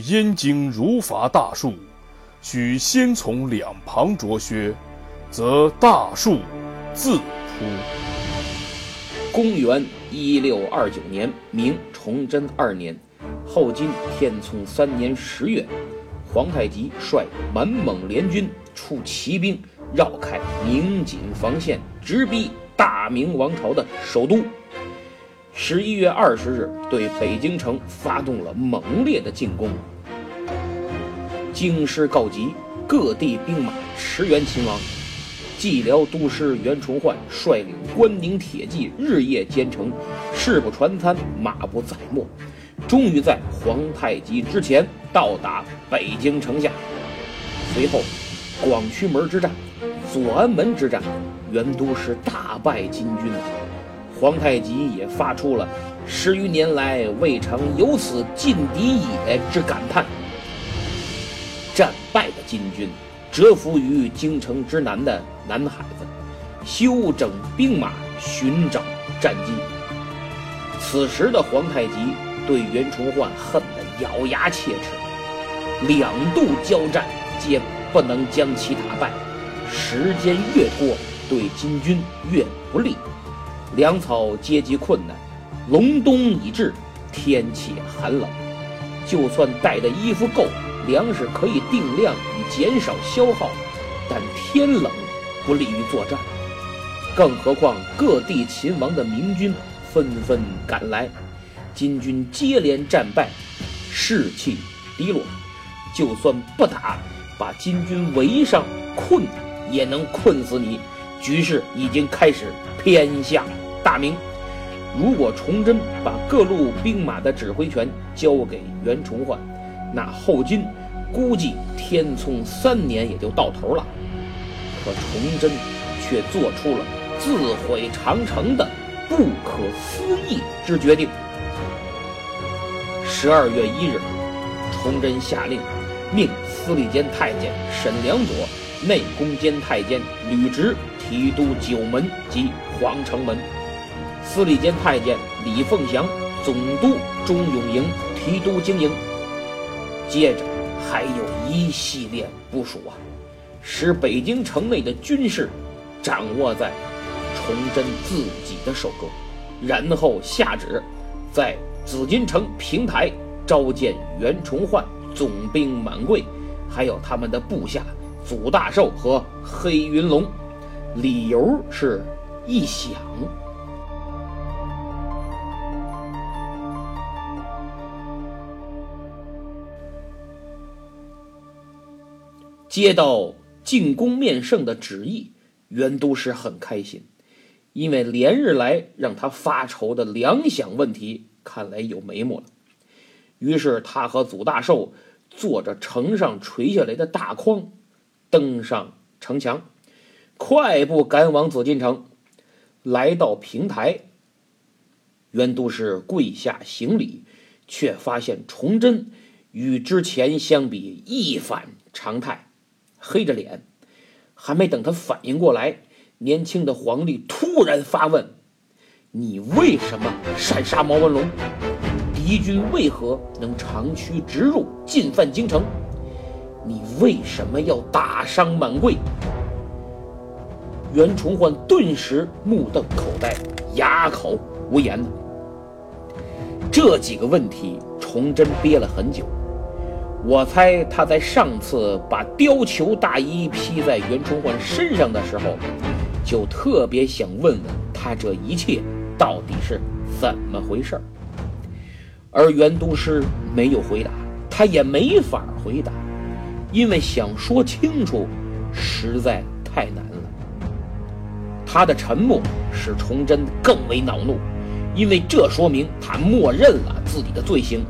燕京如伐大树，须先从两旁着靴，则大树自出。公元一六二九年，明崇祯二年，后金天聪三年十月，皇太极率满蒙联军出骑兵，绕开明锦防线，直逼大明王朝的首都。十一月二十日，对北京城发动了猛烈的进攻。京师告急，各地兵马驰援秦王。蓟辽都师袁崇焕率领关宁铁骑日夜兼程，誓不传参，马不载没，终于在皇太极之前到达北京城下。随后，广渠门之战、左安门之战，袁都师大败金军，皇太极也发出了“十余年来未尝有此劲敌也”之感叹。战败的金军。蛰伏于京城之南的南海子，休整兵马，寻找战机。此时的皇太极对袁崇焕恨得咬牙切齿，两度交战皆不能将其打败。时间越拖，对金军越不利。粮草阶级困难，隆冬已至，天气寒冷，就算带的衣服够。粮食可以定量以减少消耗，但天冷不利于作战。更何况各地秦王的明军纷纷赶来，金军接连战败，士气低落。就算不打，把金军围上困，也能困死你。局势已经开始偏向大明。如果崇祯把各路兵马的指挥权交给袁崇焕，那后金估计天聪三年也就到头了，可崇祯却做出了自毁长城的不可思议之决定。十二月一日，崇祯下令，命司礼监太监沈良佐、内宫监太监吕直提督九门及皇城门，司礼监太监李凤祥总督钟永营提督经营。接着还有一系列部署啊，使北京城内的军事掌握在崇祯自己的手中，然后下旨在紫禁城平台召见袁崇焕总兵满贵，还有他们的部下祖大寿和黑云龙，理由是一想。接到进攻面圣的旨意，袁都师很开心，因为连日来让他发愁的粮饷问题看来有眉目了。于是他和祖大寿坐着城上垂下来的大筐，登上城墙，快步赶往紫禁城。来到平台，袁都师跪下行礼，却发现崇祯与之前相比一反常态。黑着脸，还没等他反应过来，年轻的皇帝突然发问：“你为什么擅杀毛文龙？敌军为何能长驱直入，进犯京城？你为什么要打伤满贵？”袁崇焕顿时目瞪口呆，哑口无言了。这几个问题，崇祯憋了很久。我猜他在上次把貂裘大衣披在袁崇焕身上的时候，就特别想问问他这一切到底是怎么回事而袁都师没有回答，他也没法回答，因为想说清楚实在太难了。他的沉默使崇祯更为恼怒。因为这说明他默认了自己的罪行，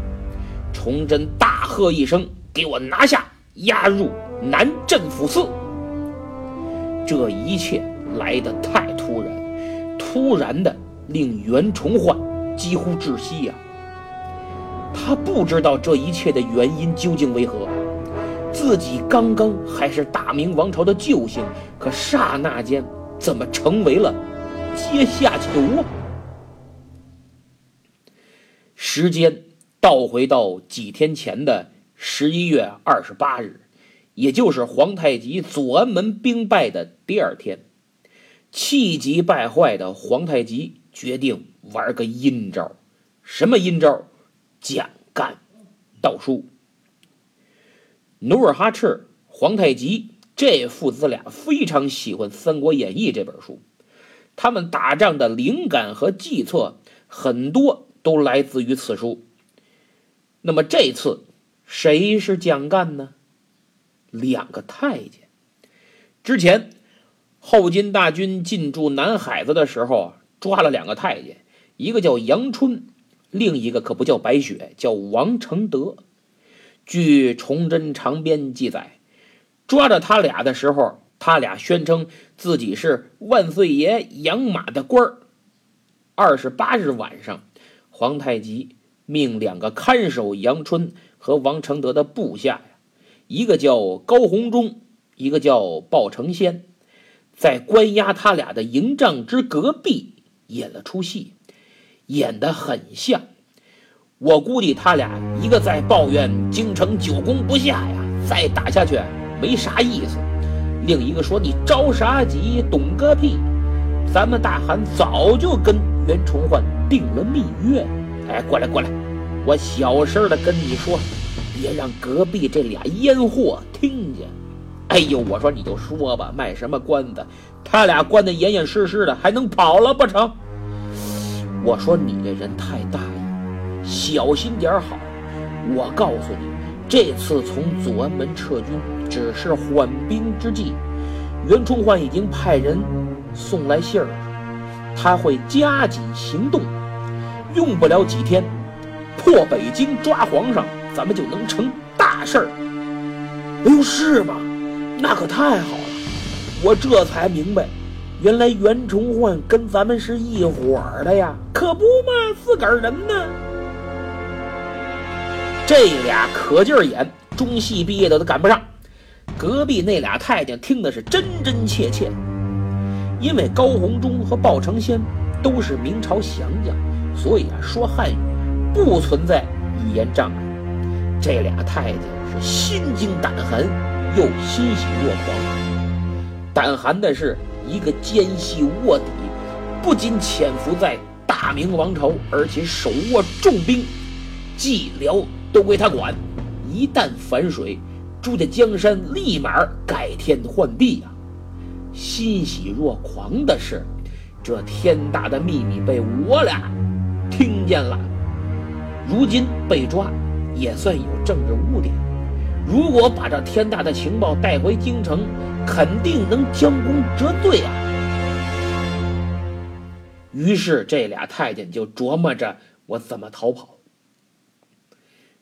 崇祯大喝一声：“给我拿下，押入南镇抚司！”这一切来得太突然，突然的令袁崇焕几乎窒息呀。他不知道这一切的原因究竟为何，自己刚刚还是大明王朝的救星，可刹那间怎么成为了阶下囚啊？时间倒回到几天前的十一月二十八日，也就是皇太极左安门兵败的第二天，气急败坏的皇太极决定玩个阴招。什么阴招？蒋干道书。努尔哈赤、皇太极这父子俩非常喜欢《三国演义》这本书，他们打仗的灵感和计策很多。都来自于此书。那么这次谁是蒋干呢？两个太监。之前后金大军进驻南海子的时候，抓了两个太监，一个叫杨春，另一个可不叫白雪，叫王承德。据《崇祯长编》记载，抓着他俩的时候，他俩宣称自己是万岁爷养马的官儿。二十八日晚上。皇太极命两个看守杨春和王承德的部下呀，一个叫高鸿忠，一个叫鲍承先，在关押他俩的营帐之隔壁演了出戏，演得很像。我估计他俩一个在抱怨京城久攻不下呀，再打下去没啥意思；另一个说你着啥急，懂个屁！咱们大汗早就跟袁崇焕。定了密约，哎，过来过来，我小声的跟你说，别让隔壁这俩烟货听见。哎呦，我说你就说吧，卖什么关子？他俩关的严严实实的，还能跑了不成？我说你这人太大，小心点好。我告诉你，这次从左安门撤军只是缓兵之计，袁崇焕已经派人送来信儿了。他会加紧行动，用不了几天，破北京抓皇上，咱们就能成大事儿。哎呦，是吗？那可太好了！我这才明白，原来袁崇焕跟咱们是一伙儿的呀，可不嘛，自个儿人呢。这俩可劲儿演，中戏毕业的都赶不上。隔壁那俩太监听的是真真切切。因为高鸿忠和鲍承先都是明朝降将，所以啊，说汉语不存在语言障碍。这俩太监是心惊胆寒，又欣喜若狂。胆寒的是一个奸细卧底，不仅潜伏在大明王朝，而且手握重兵，蓟辽都归他管。一旦反水，朱家江山立马改天换地呀！欣喜若狂的是，这天大的秘密被我俩听见了。如今被抓，也算有政治污点。如果把这天大的情报带回京城，肯定能将功折罪啊。于是这俩太监就琢磨着我怎么逃跑。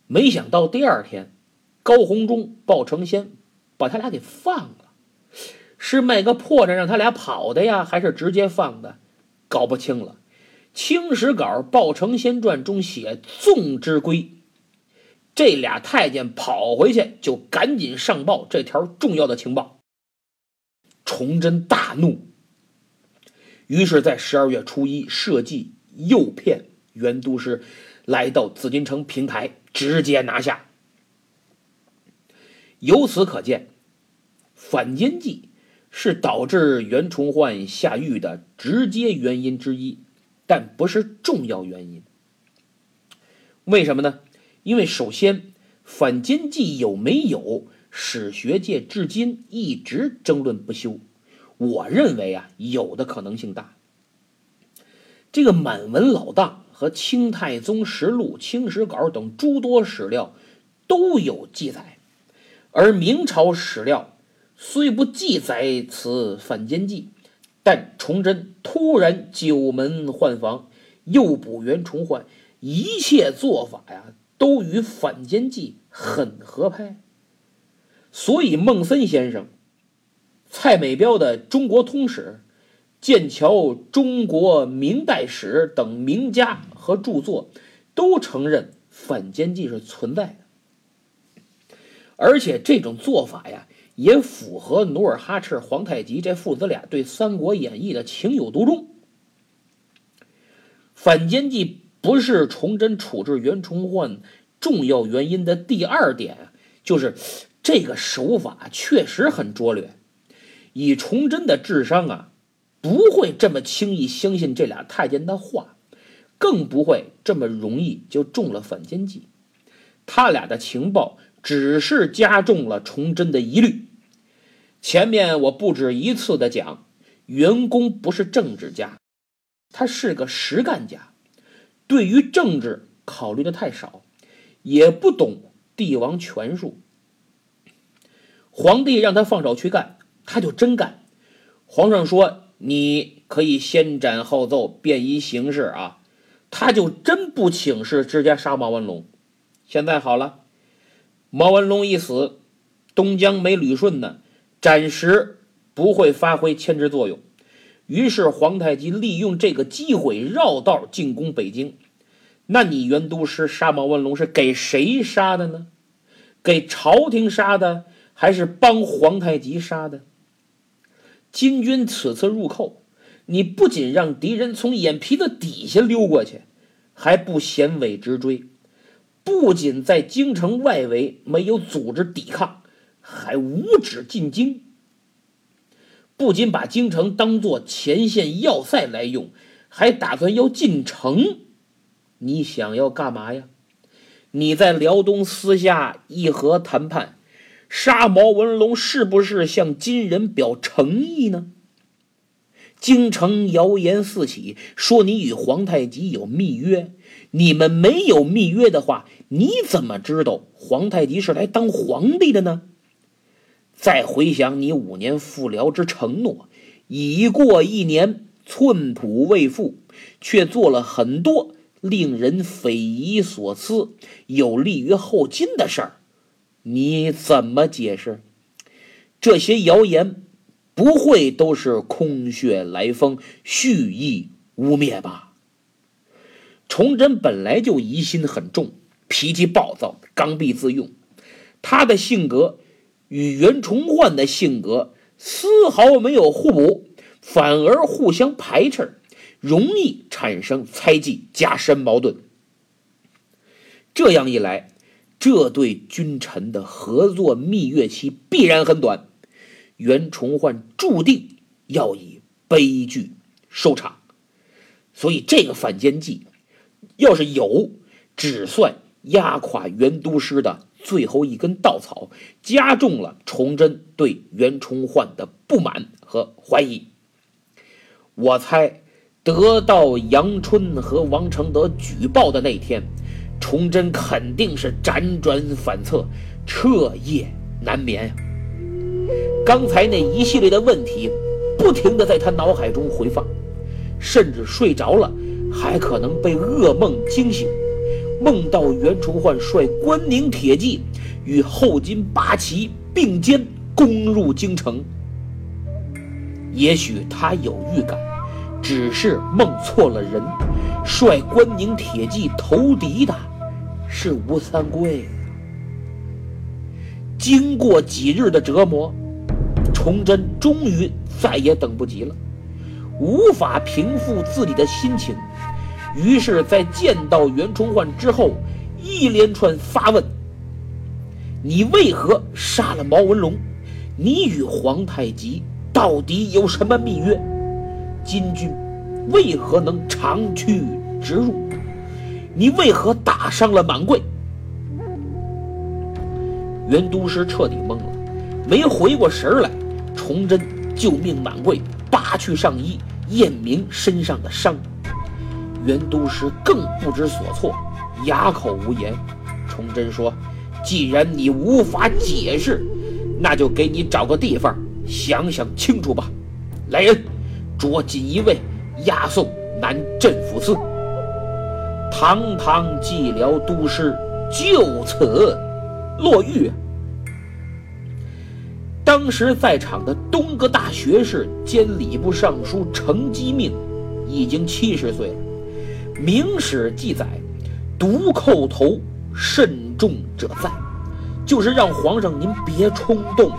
没想到第二天，高鸿忠、鲍承先把他俩给放了。是卖个破绽让他俩跑的呀，还是直接放的？搞不清了。《清史稿·鲍承先传》中写：“纵之归。”这俩太监跑回去就赶紧上报这条重要的情报。崇祯大怒，于是，在十二月初一设计诱骗袁都师来到紫禁城平台，直接拿下。由此可见，反间计是导致袁崇焕下狱的直接原因之一，但不是重要原因。为什么呢？因为首先，反间计有没有，史学界至今一直争论不休。我认为啊，有的可能性大。这个满文老大和《清太宗实录》《清史稿》等诸多史料都有记载，而明朝史料虽不记载此反间计，但崇祯突然九门换房，诱捕袁崇焕，一切做法呀，都与反间计很合拍。所以孟森先生。蔡美彪的《中国通史》、剑桥中国明代史》等名家和著作都承认反间计是存在的，而且这种做法呀，也符合努尔哈赤、皇太极这父子俩对《三国演义》的情有独钟。反间计不是崇祯处置袁崇焕重要原因的第二点，就是这个手法确实很拙劣。以崇祯的智商啊，不会这么轻易相信这俩太监的话，更不会这么容易就中了反间计。他俩的情报只是加重了崇祯的疑虑。前面我不止一次的讲，袁公不是政治家，他是个实干家，对于政治考虑的太少，也不懂帝王权术。皇帝让他放手去干。他就真干，皇上说你可以先斩后奏，便衣行事啊，他就真不请示，直接杀毛文龙。现在好了，毛文龙一死，东江没捋顺呢，暂时不会发挥牵制作用。于是皇太极利用这个机会绕道进攻北京。那你袁都师杀毛文龙是给谁杀的呢？给朝廷杀的，还是帮皇太极杀的？金军此次入寇，你不仅让敌人从眼皮子底下溜过去，还不衔尾直追，不仅在京城外围没有组织抵抗，还无止进京。不仅把京城当做前线要塞来用，还打算要进城。你想要干嘛呀？你在辽东私下议和谈判。杀毛文龙是不是向金人表诚意呢？京城谣言四起，说你与皇太极有密约。你们没有密约的话，你怎么知道皇太极是来当皇帝的呢？再回想你五年复辽之承诺，已过一年，寸土未复，却做了很多令人匪夷所思、有利于后金的事儿。你怎么解释？这些谣言不会都是空穴来风、蓄意污蔑吧？崇祯本来就疑心很重，脾气暴躁、刚愎自用，他的性格与袁崇焕的性格丝毫没有互补，反而互相排斥，容易产生猜忌，加深矛盾。这样一来。这对君臣的合作蜜月期必然很短，袁崇焕注定要以悲剧收场。所以，这个反间计要是有，只算压垮袁都师的最后一根稻草，加重了崇祯对袁崇焕的不满和怀疑。我猜，得到杨春和王承德举报的那天。崇祯肯定是辗转反侧，彻夜难眠。刚才那一系列的问题，不停的在他脑海中回放，甚至睡着了，还可能被噩梦惊醒，梦到袁崇焕率关宁铁骑与后金八旗并肩攻入京城。也许他有预感，只是梦错了人，率关宁铁骑投敌的。是吴三桂。经过几日的折磨，崇祯终于再也等不及了，无法平复自己的心情，于是，在见到袁崇焕之后，一连串发问。你为何杀了。毛文龙？你与皇太极到底有什么密约？金军为何能长驱直入？你为何打伤了满贵？袁都师彻底懵了，没回过神来。崇祯就命满贵扒去上衣，验明身上的伤。袁都师更不知所措，哑口无言。崇祯说：“既然你无法解释，那就给你找个地方想想清楚吧。”来人，捉锦衣卫押送南镇抚司。堂堂寂辽都师就此落狱。当时在场的东阁大学士兼礼部尚书程基命已经七十岁了。明史记载，独叩头，慎重者在，就是让皇上您别冲动，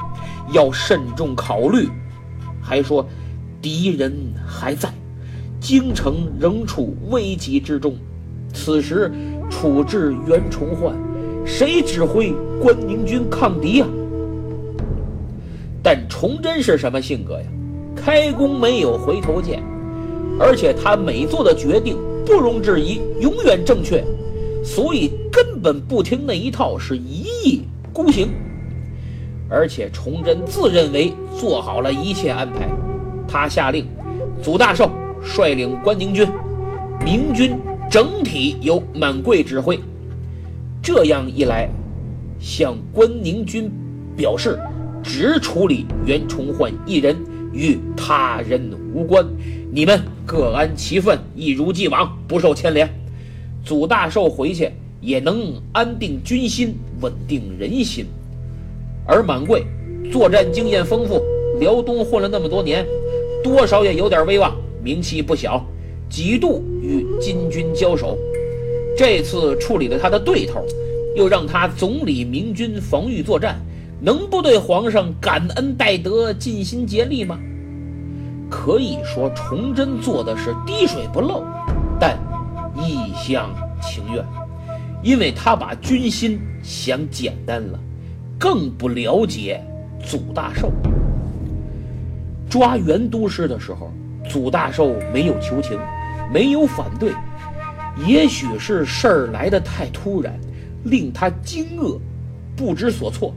要慎重考虑。还说，敌人还在，京城仍处危急之中。此时处置袁崇焕，谁指挥关宁军抗敌呀？但崇祯是什么性格呀？开弓没有回头箭，而且他每做的决定不容置疑，永远正确，所以根本不听那一套，是一意孤行。而且崇祯自认为做好了一切安排，他下令，祖大寿率领关宁军，明军整体由满贵指挥。这样一来，向关宁军表示。只处理袁崇焕一人，与他人无关。你们各安其分，一如既往，不受牵连。祖大寿回去也能安定军心，稳定人心。而满贵作战经验丰富，辽东混了那么多年，多少也有点威望，名气不小，几度与金军交手。这次处理了他的对头，又让他总理明军防御作战。能不对皇上感恩戴德、尽心竭力吗？可以说，崇祯做的是滴水不漏，但一厢情愿，因为他把军心想简单了，更不了解祖大寿。抓袁都师的时候，祖大寿没有求情，没有反对，也许是事儿来得太突然，令他惊愕，不知所措。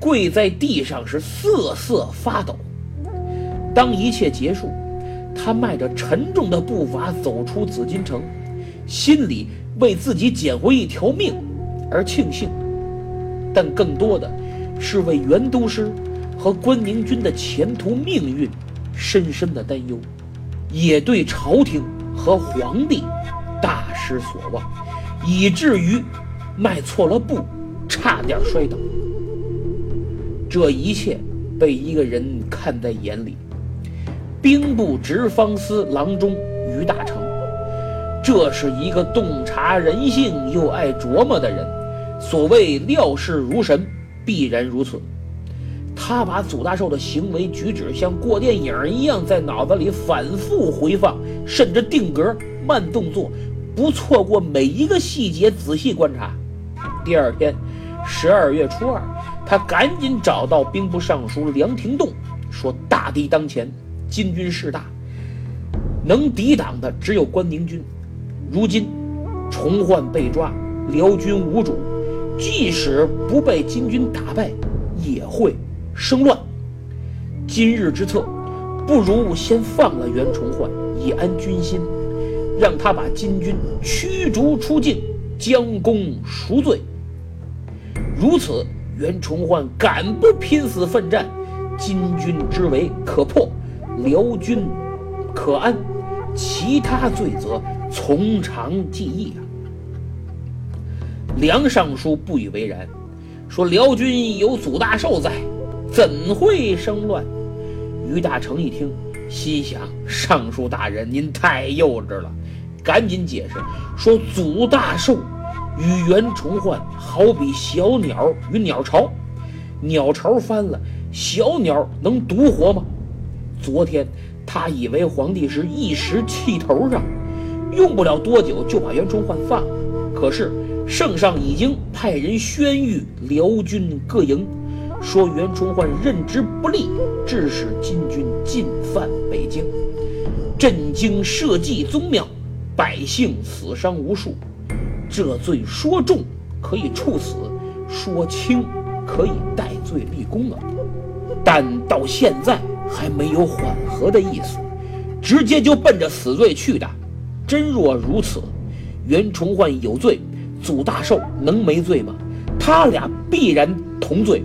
跪在地上是瑟瑟发抖。当一切结束，他迈着沉重的步伐走出紫禁城，心里为自己捡回一条命而庆幸，但更多的是为袁都师和关宁军的前途命运深深的担忧，也对朝廷和皇帝大失所望，以至于迈错了步，差点摔倒。这一切被一个人看在眼里，兵部直方司郎中于大成。这是一个洞察人性又爱琢磨的人。所谓料事如神，必然如此。他把祖大寿的行为举止像过电影一样在脑子里反复回放，甚至定格、慢动作，不错过每一个细节，仔细观察。第二天，十二月初二。他赶紧找到兵部尚书梁廷栋，说：“大敌当前，金军势大，能抵挡的只有关宁军。如今崇焕被抓，辽军无主，即使不被金军打败，也会生乱。今日之策，不如先放了袁崇焕，以安军心，让他把金军驱逐出境，将功赎罪。如此。”袁崇焕敢不拼死奋战，金军之围可破，辽军可安，其他罪责从长计议啊！梁尚书不以为然，说辽军有祖大寿在，怎会生乱？于大成一听，心想：尚书大人您太幼稚了，赶紧解释说：祖大寿。与袁崇焕好比小鸟与鸟巢，鸟巢翻了，小鸟能独活吗？昨天他以为皇帝是一时气头上，用不了多久就把袁崇焕放了。可是圣上已经派人宣谕辽军各营，说袁崇焕任职不力，致使金军进犯北京，震惊社稷宗庙，百姓死伤无数。这罪说重可以处死，说轻可以戴罪立功啊！但到现在还没有缓和的意思，直接就奔着死罪去的。真若如此，袁崇焕有罪，祖大寿能没罪吗？他俩必然同罪。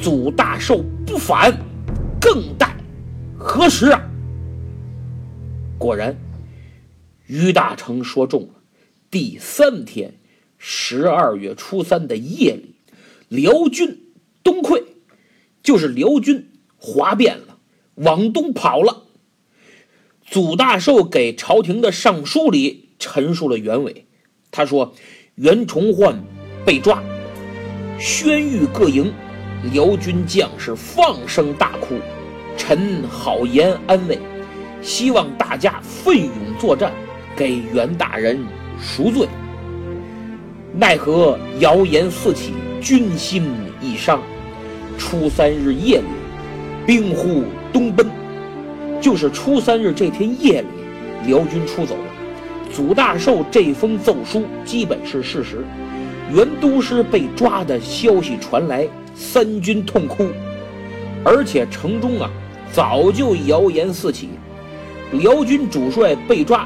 祖大寿不反，更待何时啊？果然，于大成说中了。第三天，十二月初三的夜里，辽军东溃，就是辽军哗变了，往东跑了。祖大寿给朝廷的上书里陈述了原委，他说：“袁崇焕被抓，宣谕各营，辽军将士放声大哭，臣好言安慰，希望大家奋勇作战，给袁大人。”赎罪，奈何谣言四起，军心已伤。初三日夜里，兵呼东奔，就是初三日这天夜里，辽军出走了。祖大寿这封奏书基本是事实。袁都师被抓的消息传来，三军痛哭，而且城中啊早就谣言四起，辽军主帅被抓，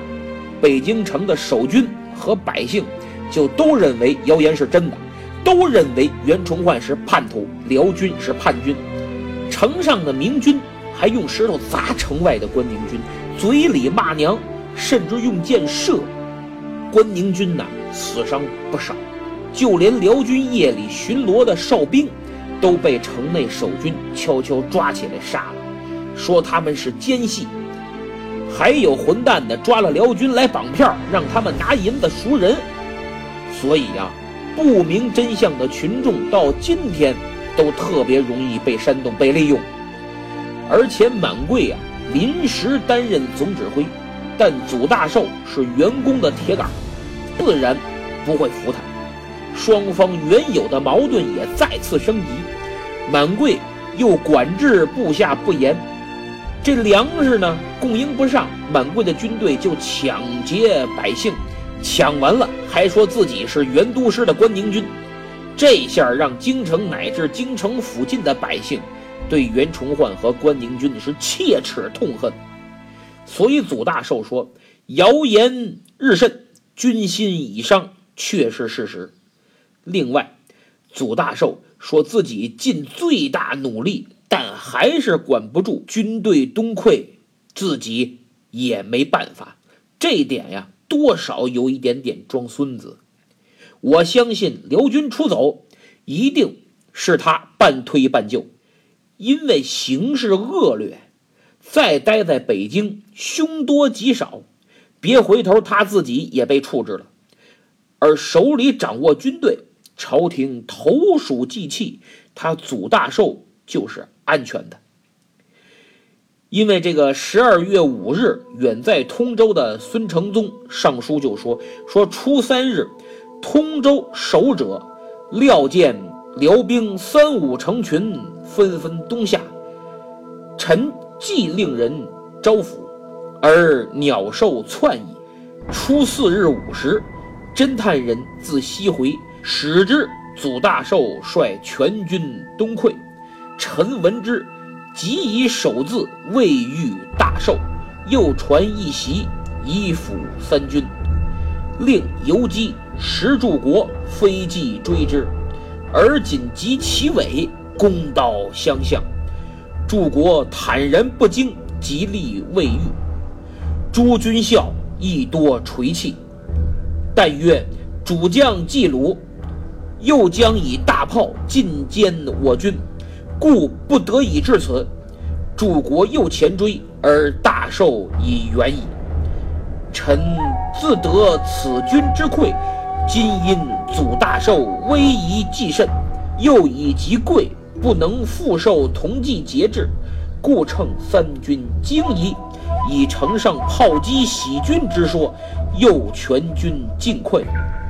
北京城的守军。和百姓就都认为谣言是真的，都认为袁崇焕是叛徒，辽军是叛军。城上的明军还用石头砸城外的关宁军，嘴里骂娘，甚至用箭射。关宁军呐，死伤不少，就连辽军夜里巡逻的哨兵，都被城内守军悄悄抓起来杀了，说他们是奸细。还有混蛋的抓了辽军来绑票，让他们拿银子赎人。所以呀，不明真相的群众到今天都特别容易被煽动、被利用。而且满贵啊，临时担任总指挥，但祖大寿是员工的铁杆，自然不会服他。双方原有的矛盾也再次升级，满贵又管制部下不严。这粮食呢供应不上，满贵的军队就抢劫百姓，抢完了还说自己是袁都师的关宁军，这下让京城乃至京城附近的百姓对袁崇焕和关宁军是切齿痛恨。所以祖大寿说谣言日甚，军心已伤，确是事实。另外，祖大寿说自己尽最大努力。但还是管不住军队东溃，自己也没办法。这点呀，多少有一点点装孙子。我相信辽军出走，一定是他半推半就，因为形势恶劣，再待在北京凶多吉少，别回头他自己也被处置了。而手里掌握军队，朝廷投鼠忌器，他祖大寿就是。安全的，因为这个十二月五日，远在通州的孙承宗上书就说：“说初三日，通州守者料见辽兵三五成群，纷纷东下。臣既令人招抚，而鸟兽窜矣。初四日午时，侦探人自西回，使之祖大寿率全军东溃。”臣闻之，即以首字未遇大寿，又传一袭，以辅三军，令游击石柱国飞骑追之，而仅及其尾，弓刀相向。柱国坦然不惊，极力未遇。诸军校亦多垂泣。但曰：主将既鲁，又将以大炮进歼我军。故不得已至此，诸国又前追，而大寿已远矣。臣自得此军之溃，今因祖大寿威仪既甚，又以及贵不能复受同济节制，故乘三军惊疑，以呈上炮击喜军之说，诱全军尽溃。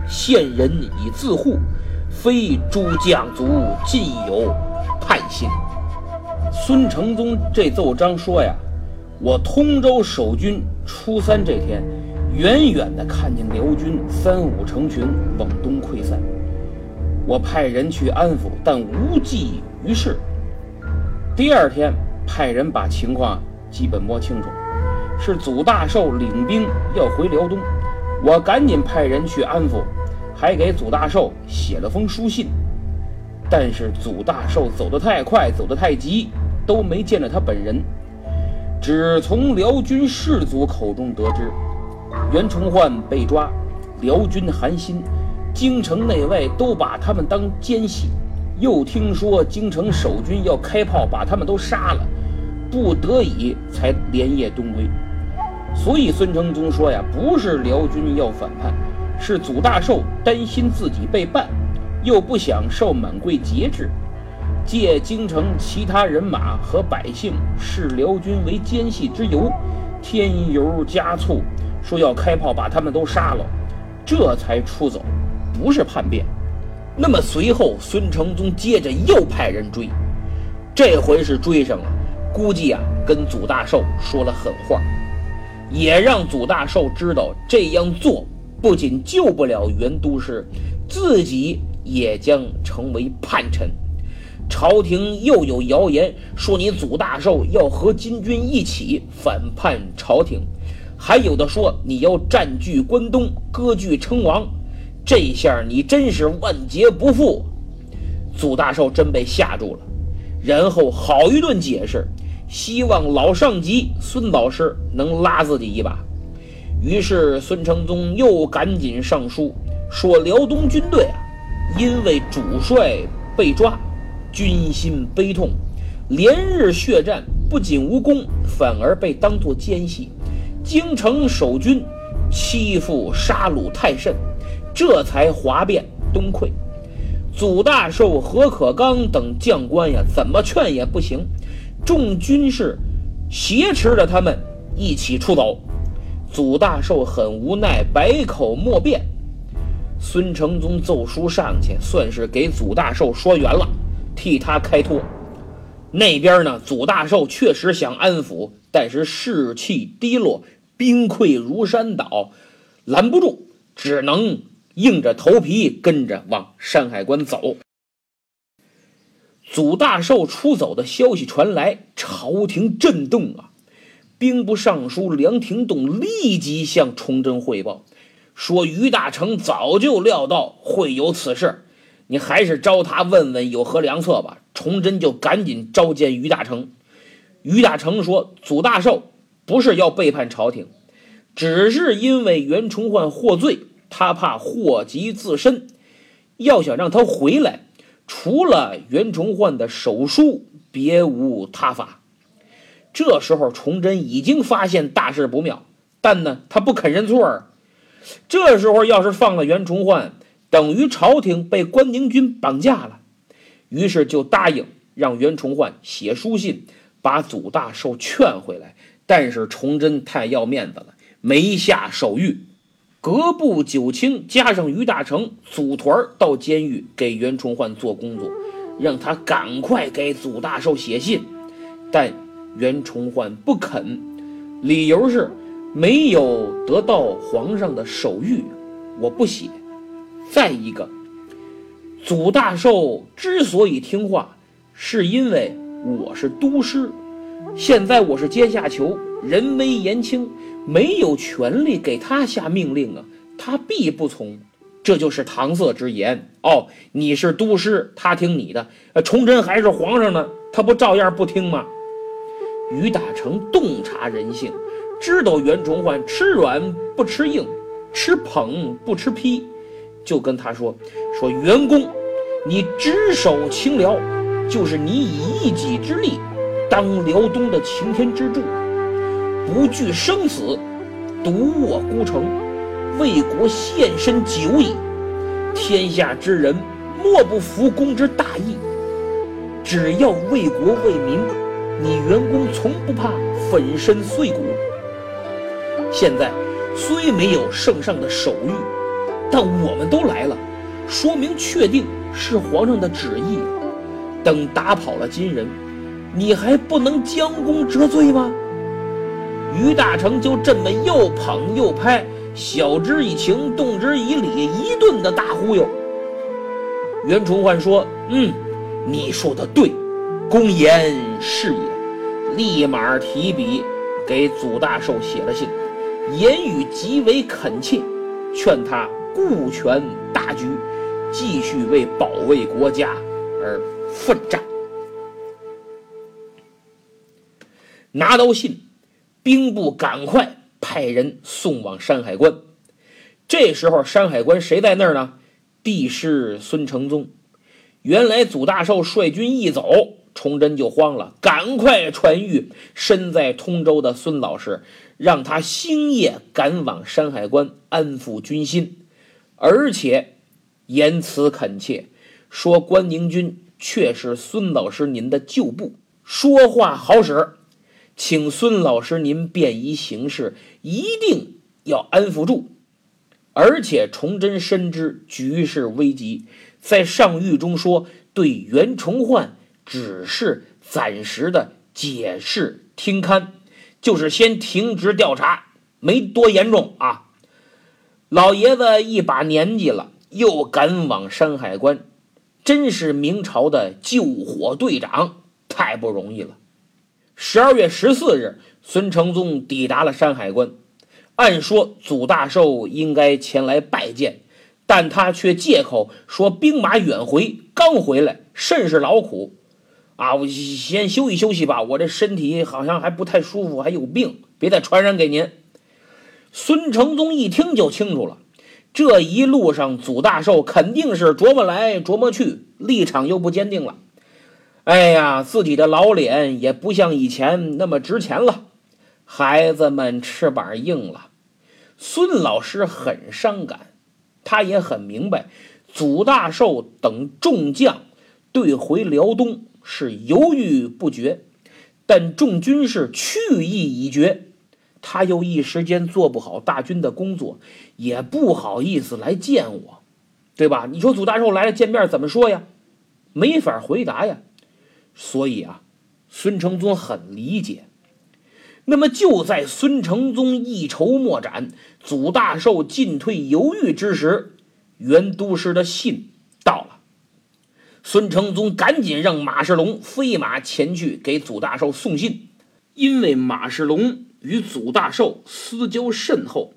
现人以自护，非诸将卒尽有叛心。孙承宗这奏章说呀，我通州守军初三这天，远远的看见辽军三五成群往东溃散，我派人去安抚，但无济于事。第二天，派人把情况基本摸清楚，是祖大寿领兵要回辽东，我赶紧派人去安抚，还给祖大寿写了封书信。但是祖大寿走得太快，走得太急，都没见着他本人，只从辽军士卒口中得知，袁崇焕被抓，辽军寒心，京城内外都把他们当奸细。又听说京城守军要开炮把他们都杀了，不得已才连夜东归。所以孙承宗说呀，不是辽军要反叛，是祖大寿担心自己被办，又不想受满贵节制，借京城其他人马和百姓视辽军为奸细之由，添油加醋，说要开炮把他们都杀了，这才出走，不是叛变。那么随后，孙承宗接着又派人追，这回是追上了，估计啊跟祖大寿说了狠话，也让祖大寿知道这样做不仅救不了袁都师，自己也将成为叛臣。朝廷又有谣言说你祖大寿要和金军一起反叛朝廷，还有的说你要占据关东，割据称王。这下你真是万劫不复，祖大寿真被吓住了，然后好一顿解释，希望老上级孙老师能拉自己一把。于是孙承宗又赶紧上书说，辽东军队啊，因为主帅被抓，军心悲痛，连日血战，不仅无功，反而被当作奸细，京城守军欺负杀戮太甚。这才哗变东溃，祖大寿、何可刚等将官呀，怎么劝也不行。众军士挟持着他们一起出走，祖大寿很无奈，百口莫辩。孙承宗奏书上去，算是给祖大寿说圆了，替他开脱。那边呢，祖大寿确实想安抚，但是士气低落，兵溃如山倒，拦不住，只能。硬着头皮跟着往山海关走。祖大寿出走的消息传来，朝廷震动啊！兵部尚书梁廷栋立即向崇祯汇报，说于大成早就料到会有此事，你还是招他问问有何良策吧。崇祯就赶紧召见于大成。于大成说：“祖大寿不是要背叛朝廷，只是因为袁崇焕获罪。”他怕祸及自身，要想让他回来，除了袁崇焕的手书，别无他法。这时候，崇祯已经发现大事不妙，但呢，他不肯认错儿。这时候，要是放了袁崇焕，等于朝廷被关宁军绑架了。于是就答应让袁崇焕写书信，把祖大寿劝回来。但是崇祯太要面子了，没下手谕。各部九卿加上于大成组团到监狱给袁崇焕做工作，让他赶快给祖大寿写信。但袁崇焕不肯，理由是没有得到皇上的手谕，我不写。再一个，祖大寿之所以听话，是因为我是督师，现在我是阶下囚，人微言轻。没有权利给他下命令啊，他必不从，这就是搪塞之言哦。你是督师，他听你的；呃，崇祯还是皇上呢，他不照样不听吗？于大成洞察人性，知道袁崇焕吃软不吃硬，吃捧不吃批，就跟他说：“说袁公，你只守清辽，就是你以一己之力当辽东的擎天之柱。”不惧生死，独卧孤城，为国献身久矣。天下之人莫不服公之大义。只要为国为民，你员工从不怕粉身碎骨。现在虽没有圣上的手谕，但我们都来了，说明确定是皇上的旨意。等打跑了金人，你还不能将功折罪吗？于大成就这么又捧又拍，晓之以情，动之以理，一顿的大忽悠。袁崇焕说：“嗯，你说的对，公言是也。”立马提笔给祖大寿写了信，言语极为恳切，劝他顾全大局，继续为保卫国家而奋战。拿到信，兵部赶快派人送往山海关。这时候，山海关谁在那儿呢？帝师孙承宗。原来祖大寿率军一走，崇祯就慌了，赶快传谕身在通州的孙老师，让他星夜赶往山海关安抚军心，而且言辞恳切，说关宁军却是孙老师您的旧部，说话好使，请孙老师您便宜行事，一定要安抚住。而且崇祯深知局势危急，在上谕中说，对袁崇焕只是暂时的解释听勘，就是先停职调查，没多严重啊。老爷子一把年纪了，又赶往山海关，真是明朝的救火队长，太不容易了。十二月十四日，孙承宗抵达了山海关。按说祖大寿应该前来拜见，但他却借口说兵马远回，刚回来，甚是劳苦，啊，我先休息休息吧，我这身体好像还不太舒服，还有病，别再传染给您。孙承宗一听就清楚了，这一路上祖大寿肯定是琢磨来琢磨去，立场又不坚定了。哎呀，自己的老脸也不像以前那么值钱了。孩子们翅膀硬了，孙老师很伤感，他也很明白，祖大寿等众将对回辽东是犹豫不决，但众军士去意已决，他又一时间做不好大军的工作，也不好意思来见我，对吧？你说祖大寿来了见面怎么说呀？没法回答呀。所以啊，孙承宗很理解。那么就在孙承宗一筹莫展、祖大寿进退犹豫之时，袁都师的信。孙承宗赶紧让马世龙飞马前去给祖大寿送信，因为马世龙与祖大寿私交甚厚，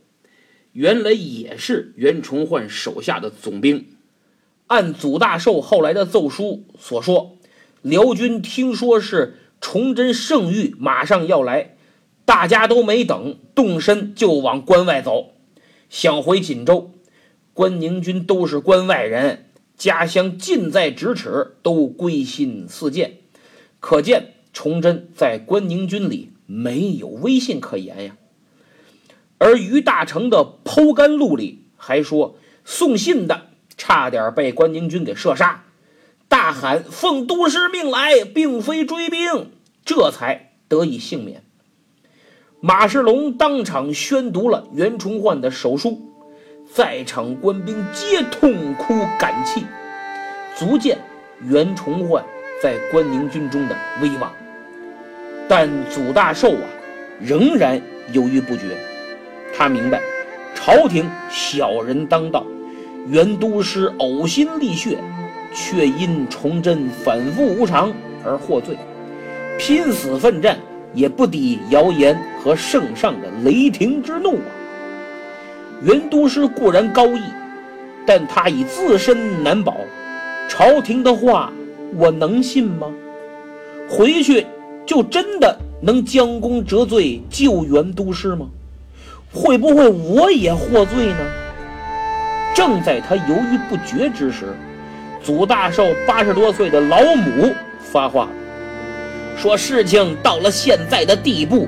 原来也是袁崇焕手下的总兵。按祖大寿后来的奏书所说，辽军听说是崇祯圣谕马上要来。大家都没等动身，就往关外走，想回锦州。关宁军都是关外人，家乡近在咫尺，都归心似箭。可见崇祯在关宁军里没有威信可言呀。而于大成的剖肝录里还说，送信的差点被关宁军给射杀，大喊奉都师命来，并非追兵，这才得以幸免。马世龙当场宣读了袁崇焕的手书，在场官兵皆痛哭感泣，足见袁崇焕在关宁军中的威望。但祖大寿啊，仍然犹豫不决。他明白，朝廷小人当道，袁都师呕心沥血，却因崇祯反复无常而获罪，拼死奋战。也不抵谣言和圣上的雷霆之怒啊！袁都师固然高义，但他已自身难保，朝廷的话我能信吗？回去就真的能将功折罪救袁都师吗？会不会我也获罪呢？正在他犹豫不决之时，祖大寿八十多岁的老母发话。说事情到了现在的地步，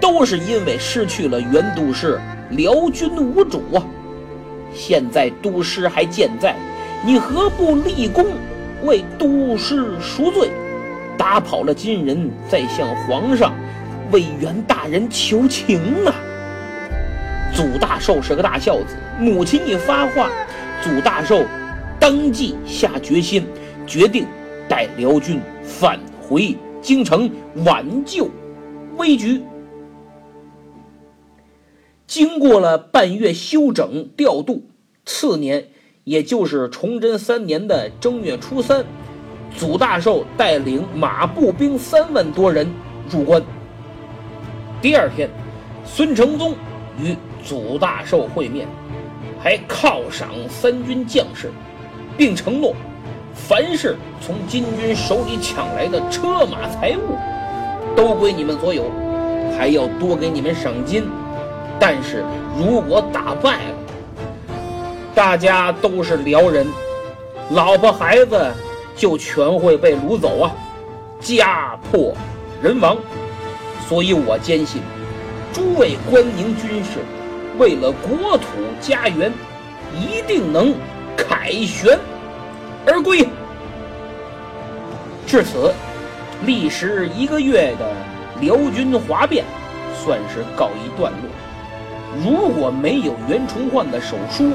都是因为失去了袁都师，辽军无主啊！现在都师还健在，你何不立功，为都师赎罪，打跑了金人，再向皇上为袁大人求情啊？祖大寿是个大孝子，母亲一发话，祖大寿当即下决心，决定带辽军返回京城挽救危局。经过了半月休整调度，次年，也就是崇祯三年的正月初三，祖大寿带领马步兵三万多人入关。第二天，孙承宗与祖大寿会面，还犒赏三军将士，并承诺，凡是从金军手里抢来的车马财物，都归你们所有，还要多给你们赏金。但是如果打败了，大家都是辽人，老婆孩子就全会被掳走啊，家破人亡。所以我坚信，诸位关宁军士为了国土家园，一定能凯旋而归。至此，历时一个月的辽军哗变算是告一段落。如果没有袁崇焕的手书，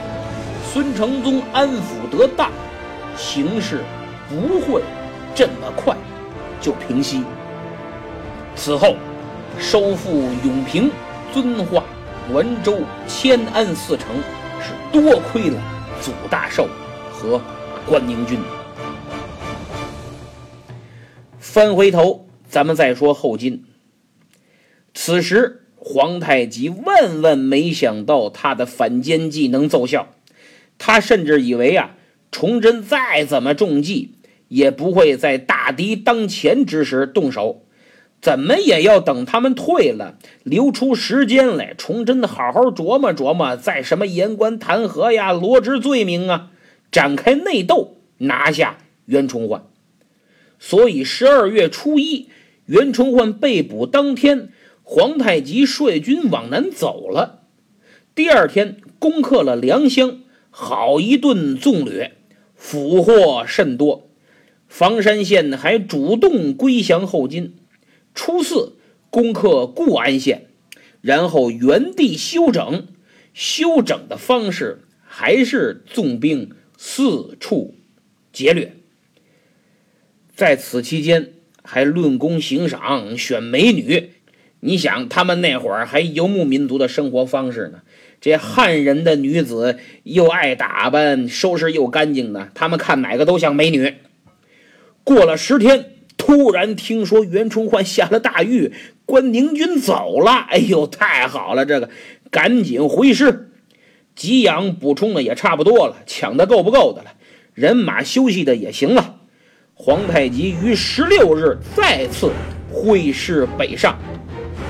孙承宗安抚得当，形势不会这么快就平息。此后，收复永平、遵化、滦州、迁安四城，是多亏了祖大寿和关宁军。翻回头，咱们再说后金。此时。皇太极万万没想到他的反间计能奏效，他甚至以为啊，崇祯再怎么中计，也不会在大敌当前之时动手，怎么也要等他们退了，留出时间来，崇祯好好琢磨琢磨，在什么言官弹劾呀、罗织罪名啊，展开内斗，拿下袁崇焕。所以十二月初一，袁崇焕被捕当天。皇太极率军往南走了，第二天攻克了良乡，好一顿纵掠，俘获甚多。房山县还主动归降后金。初四攻克固安县，然后原地休整。休整的方式还是纵兵四处劫掠。在此期间，还论功行赏，选美女。你想，他们那会儿还游牧民族的生活方式呢。这汉人的女子又爱打扮，收拾又干净的，他们看哪个都像美女。过了十天，突然听说袁崇焕下了大狱，关宁军走了。哎呦，太好了！这个赶紧回师，给养补充的也差不多了，抢的够不够的了，人马休息的也行了。皇太极于十六日再次挥师北上。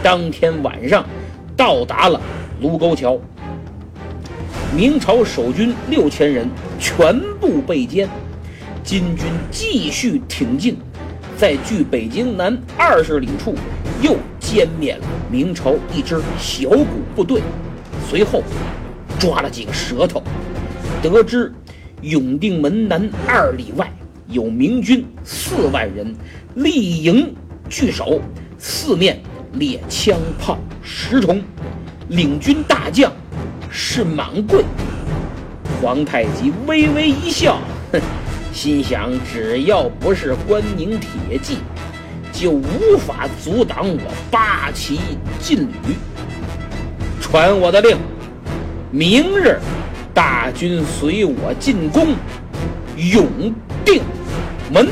当天晚上，到达了卢沟桥。明朝守军六千人全部被歼，金军继续挺进，在距北京南二十里处又歼灭了明朝一支小股部队。随后抓了几个舌头，得知永定门南二里外有明军四万人立营据守，四面。列枪炮十重，领军大将是满贵。皇太极微微一笑，哼，心想：只要不是关宁铁骑，就无法阻挡我八旗劲旅。传我的令，明日大军随我进攻永定门。